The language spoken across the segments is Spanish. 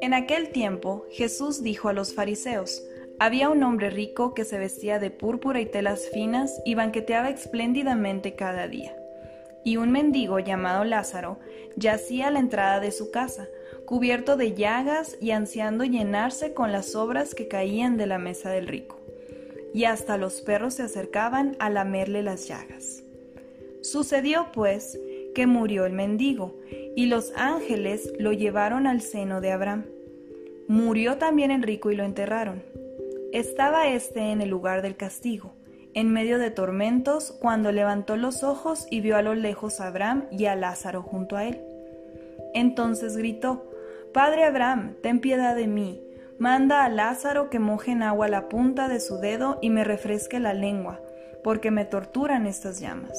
En aquel tiempo Jesús dijo a los fariseos, había un hombre rico que se vestía de púrpura y telas finas y banqueteaba espléndidamente cada día. Y un mendigo llamado Lázaro yacía a la entrada de su casa, cubierto de llagas y ansiando llenarse con las sobras que caían de la mesa del rico. Y hasta los perros se acercaban a lamerle las llagas. Sucedió, pues, que murió el mendigo, y los ángeles lo llevaron al seno de Abraham. Murió también el rico y lo enterraron. Estaba éste en el lugar del castigo, en medio de tormentos, cuando levantó los ojos y vio a lo lejos a Abraham y a Lázaro junto a él. Entonces gritó, Padre Abraham, ten piedad de mí, manda a Lázaro que moje en agua la punta de su dedo y me refresque la lengua, porque me torturan estas llamas.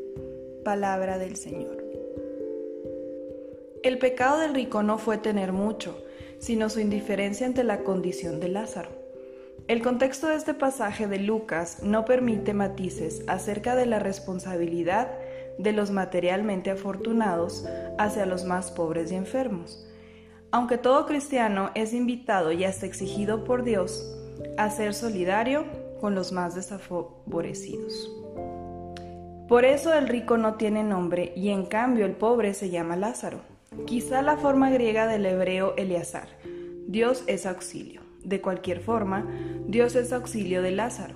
Palabra del Señor. El pecado del rico no fue tener mucho, sino su indiferencia ante la condición de Lázaro. El contexto de este pasaje de Lucas no permite matices acerca de la responsabilidad de los materialmente afortunados hacia los más pobres y enfermos. Aunque todo cristiano es invitado y hasta exigido por Dios a ser solidario con los más desfavorecidos. Por eso el rico no tiene nombre y en cambio el pobre se llama Lázaro. Quizá la forma griega del hebreo Eleazar. Dios es auxilio. De cualquier forma, Dios es auxilio de Lázaro.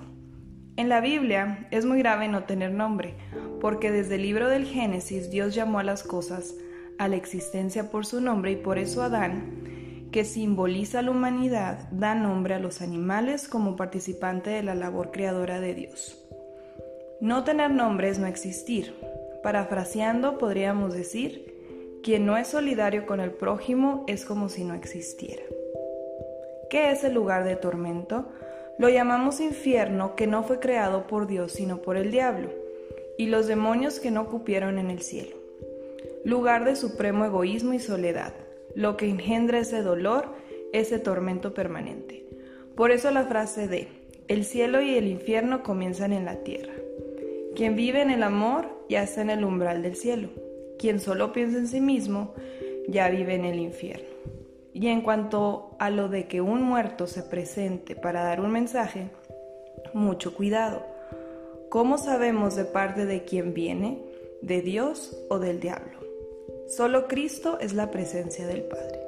En la Biblia es muy grave no tener nombre, porque desde el libro del Génesis Dios llamó a las cosas a la existencia por su nombre y por eso Adán, que simboliza la humanidad, da nombre a los animales como participante de la labor creadora de Dios. No tener nombre es no existir. Parafraseando podríamos decir, quien no es solidario con el prójimo es como si no existiera. ¿Qué es el lugar de tormento? Lo llamamos infierno que no fue creado por Dios sino por el diablo, y los demonios que no cupieron en el cielo. Lugar de supremo egoísmo y soledad, lo que engendra ese dolor, ese tormento permanente. Por eso la frase de, el cielo y el infierno comienzan en la tierra. Quien vive en el amor ya está en el umbral del cielo. Quien solo piensa en sí mismo ya vive en el infierno. Y en cuanto a lo de que un muerto se presente para dar un mensaje, mucho cuidado. ¿Cómo sabemos de parte de quién viene? ¿De Dios o del diablo? Solo Cristo es la presencia del Padre.